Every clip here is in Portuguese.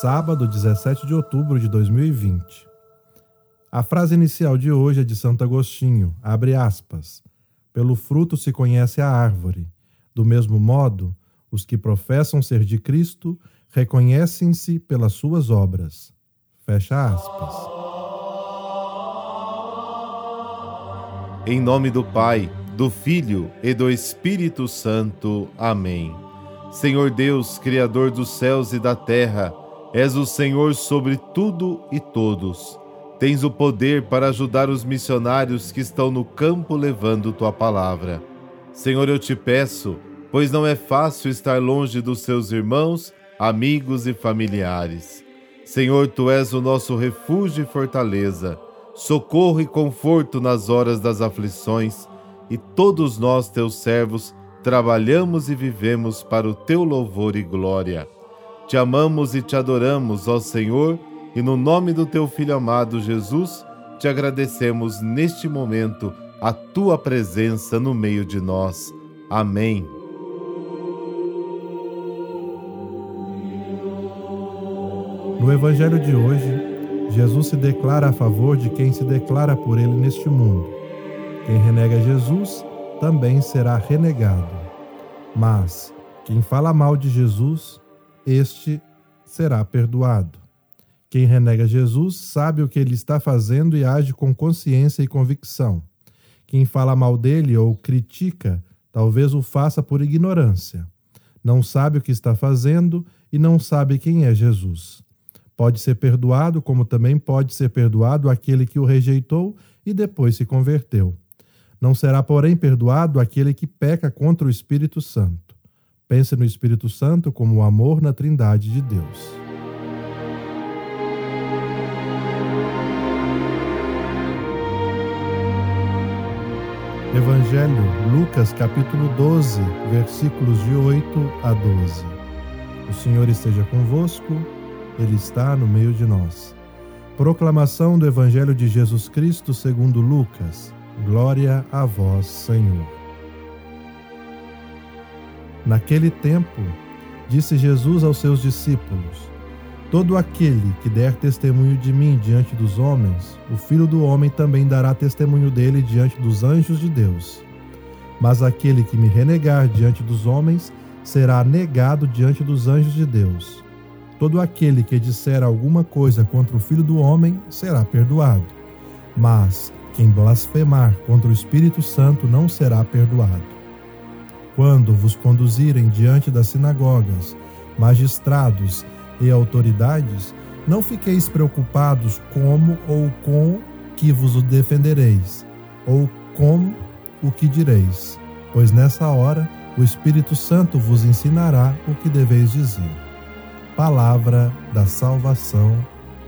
sábado 17 de outubro de 2020. A frase inicial de hoje é de Santo Agostinho, abre aspas. Pelo fruto se conhece a árvore. Do mesmo modo, os que professam ser de Cristo reconhecem-se pelas suas obras. Fecha aspas. Em nome do Pai, do Filho e do Espírito Santo. Amém. Senhor Deus, Criador dos céus e da terra, és o Senhor sobre tudo e todos. Tens o poder para ajudar os missionários que estão no campo levando tua palavra. Senhor, eu te peço, pois não é fácil estar longe dos seus irmãos, amigos e familiares. Senhor, tu és o nosso refúgio e fortaleza, socorro e conforto nas horas das aflições, e todos nós, teus servos, trabalhamos e vivemos para o teu louvor e glória. Te amamos e te adoramos, ó Senhor, e no nome do teu Filho amado Jesus, te agradecemos neste momento a tua presença no meio de nós. Amém. No Evangelho de hoje, Jesus se declara a favor de quem se declara por ele neste mundo. Quem renega Jesus também será renegado. Mas quem fala mal de Jesus, este será perdoado. Quem renega Jesus sabe o que ele está fazendo e age com consciência e convicção. Quem fala mal dele ou critica, talvez o faça por ignorância. Não sabe o que está fazendo e não sabe quem é Jesus. Pode ser perdoado, como também pode ser perdoado aquele que o rejeitou e depois se converteu. Não será, porém, perdoado aquele que peca contra o Espírito Santo. Pense no Espírito Santo como o amor na Trindade de Deus. Evangelho, Lucas capítulo 12, versículos de 8 a 12. O Senhor esteja convosco, Ele está no meio de nós. Proclamação do Evangelho de Jesus Cristo segundo Lucas. Glória a vós, Senhor. Naquele tempo, disse Jesus aos seus discípulos: Todo aquele que der testemunho de mim diante dos homens, o Filho do Homem também dará testemunho dele diante dos anjos de Deus. Mas aquele que me renegar diante dos homens será negado diante dos anjos de Deus. Todo aquele que disser alguma coisa contra o Filho do Homem será perdoado. Mas quem blasfemar contra o Espírito Santo não será perdoado. Quando vos conduzirem diante das sinagogas, magistrados e autoridades, não fiqueis preocupados como ou com que vos defendereis, ou com o que direis, pois nessa hora o Espírito Santo vos ensinará o que deveis dizer. Palavra da salvação,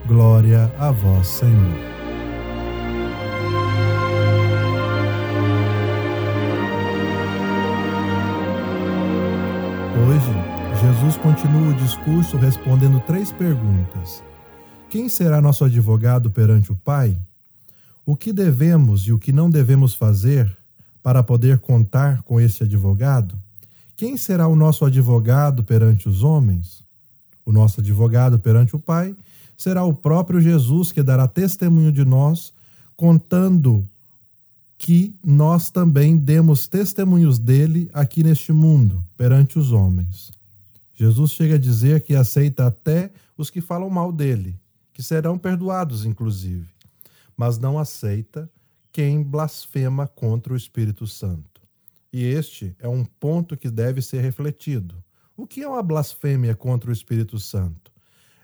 glória a vós, Senhor. Hoje, Jesus continua o discurso respondendo três perguntas. Quem será nosso advogado perante o Pai? O que devemos e o que não devemos fazer para poder contar com esse advogado? Quem será o nosso advogado perante os homens? O nosso advogado perante o Pai será o próprio Jesus que dará testemunho de nós, contando que nós também demos testemunhos dele aqui neste mundo, perante os homens. Jesus chega a dizer que aceita até os que falam mal dele, que serão perdoados, inclusive, mas não aceita quem blasfema contra o Espírito Santo. E este é um ponto que deve ser refletido. O que é uma blasfêmia contra o Espírito Santo?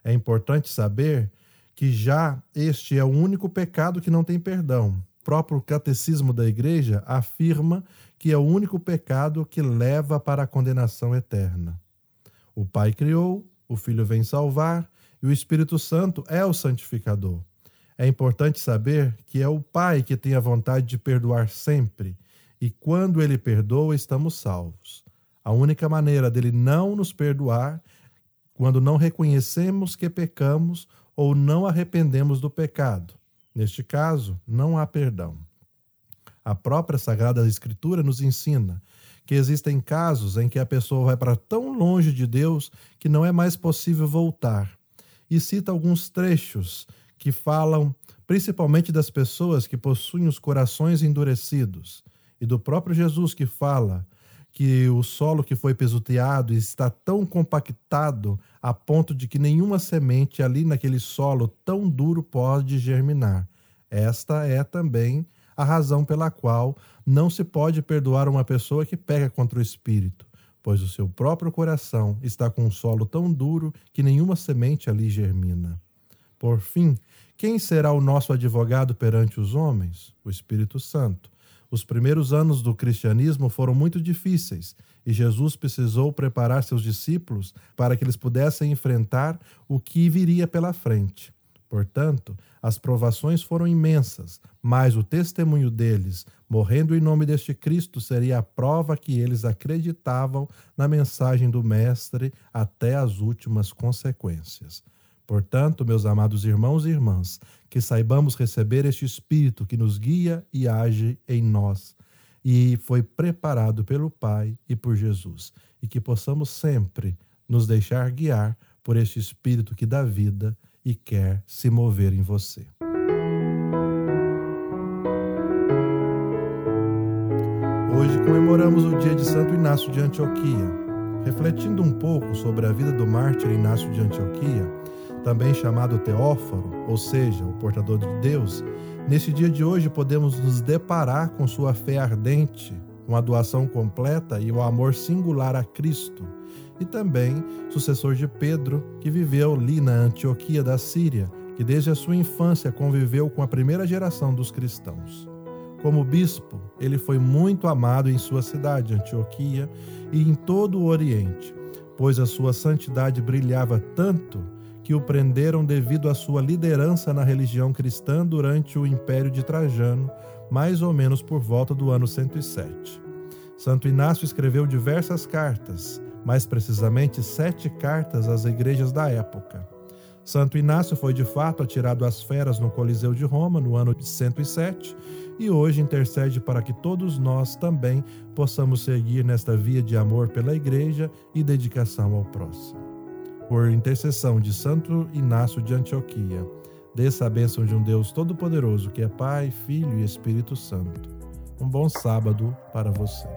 É importante saber que já este é o único pecado que não tem perdão próprio catecismo da igreja afirma que é o único pecado que leva para a condenação eterna. O Pai criou, o Filho vem salvar e o Espírito Santo é o santificador. É importante saber que é o Pai que tem a vontade de perdoar sempre, e quando ele perdoa, estamos salvos. A única maneira dele não nos perdoar quando não reconhecemos que pecamos ou não arrependemos do pecado. Neste caso, não há perdão. A própria Sagrada Escritura nos ensina que existem casos em que a pessoa vai para tão longe de Deus que não é mais possível voltar. e cita alguns trechos que falam principalmente das pessoas que possuem os corações endurecidos, e do próprio Jesus que fala que o solo que foi pisoteado está tão compactado a ponto de que nenhuma semente ali naquele solo tão duro pode germinar. Esta é também a razão pela qual não se pode perdoar uma pessoa que pega contra o espírito, pois o seu próprio coração está com um solo tão duro que nenhuma semente ali germina. Por fim, quem será o nosso advogado perante os homens? O Espírito Santo. Os primeiros anos do cristianismo foram muito difíceis e Jesus precisou preparar seus discípulos para que eles pudessem enfrentar o que viria pela frente. Portanto, as provações foram imensas, mas o testemunho deles, morrendo em nome deste Cristo, seria a prova que eles acreditavam na mensagem do Mestre até as últimas consequências. Portanto, meus amados irmãos e irmãs, que saibamos receber este Espírito que nos guia e age em nós, e foi preparado pelo Pai e por Jesus, e que possamos sempre nos deixar guiar por este Espírito que dá vida e quer se mover em você. Hoje comemoramos o dia de Santo Inácio de Antioquia. Refletindo um pouco sobre a vida do mártir Inácio de Antioquia, também chamado Teóforo, ou seja, o portador de Deus, nesse dia de hoje podemos nos deparar com sua fé ardente, com a doação completa e o amor singular a Cristo, e também sucessor de Pedro, que viveu ali na Antioquia da Síria, que desde a sua infância conviveu com a primeira geração dos cristãos. Como bispo, ele foi muito amado em sua cidade, Antioquia, e em todo o Oriente, pois a sua santidade brilhava tanto que o prenderam devido à sua liderança na religião cristã durante o Império de Trajano, mais ou menos por volta do ano 107. Santo Inácio escreveu diversas cartas, mais precisamente sete cartas às igrejas da época. Santo Inácio foi de fato atirado às feras no Coliseu de Roma no ano de 107 e hoje intercede para que todos nós também possamos seguir nesta via de amor pela igreja e dedicação ao próximo por intercessão de Santo Inácio de Antioquia, desça a bênção de um Deus Todo-Poderoso, que é Pai, Filho e Espírito Santo. Um bom sábado para você.